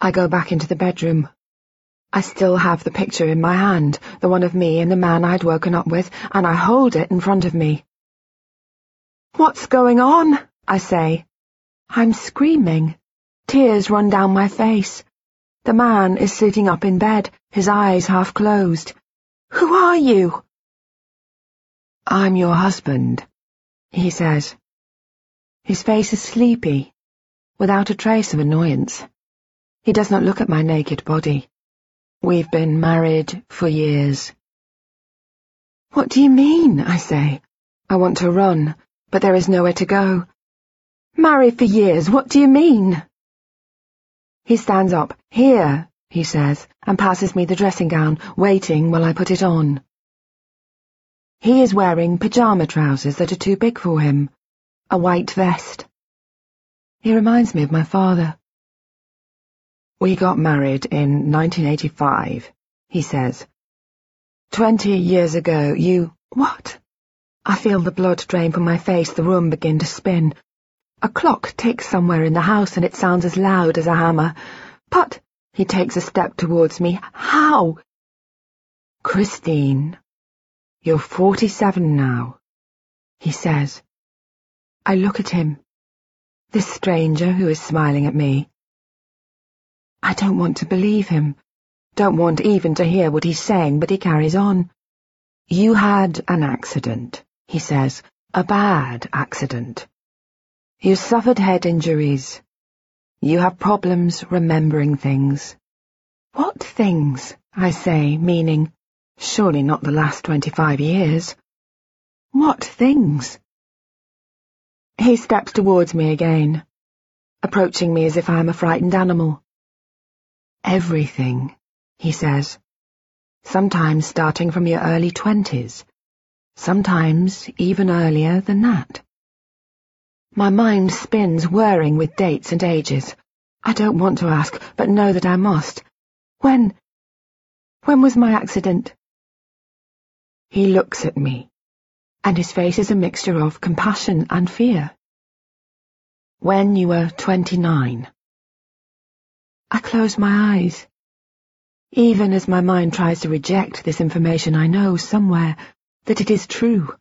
I go back into the bedroom. I still have the picture in my hand, the one of me and the man I'd woken up with, and I hold it in front of me. What's going on? I say. I'm screaming. Tears run down my face. The man is sitting up in bed, his eyes half closed. Who are you? I'm your husband, he says. His face is sleepy, without a trace of annoyance. He does not look at my naked body. We've been married for years. What do you mean? I say. I want to run, but there is nowhere to go. Married for years, what do you mean? He stands up. Here, he says, and passes me the dressing gown, waiting while I put it on. He is wearing pyjama trousers that are too big for him, a white vest. He reminds me of my father. We got married in 1985, he says. Twenty years ago, you... What? I feel the blood drain from my face, the room begin to spin. A clock ticks somewhere in the house and it sounds as loud as a hammer. But he takes a step towards me. How? Christine, you're forty-seven now, he says. I look at him, this stranger who is smiling at me. I don't want to believe him, don't want even to hear what he's saying, but he carries on. You had an accident, he says, a bad accident. You suffered head injuries. You have problems remembering things. What things? I say, meaning, surely not the last twenty-five years. What things? He steps towards me again, approaching me as if I am a frightened animal. Everything, he says. Sometimes starting from your early twenties. Sometimes even earlier than that. My mind spins, whirring with dates and ages. I don't want to ask, but know that I must. When? When was my accident? He looks at me, and his face is a mixture of compassion and fear. When you were twenty-nine. I close my eyes. Even as my mind tries to reject this information, I know somewhere that it is true.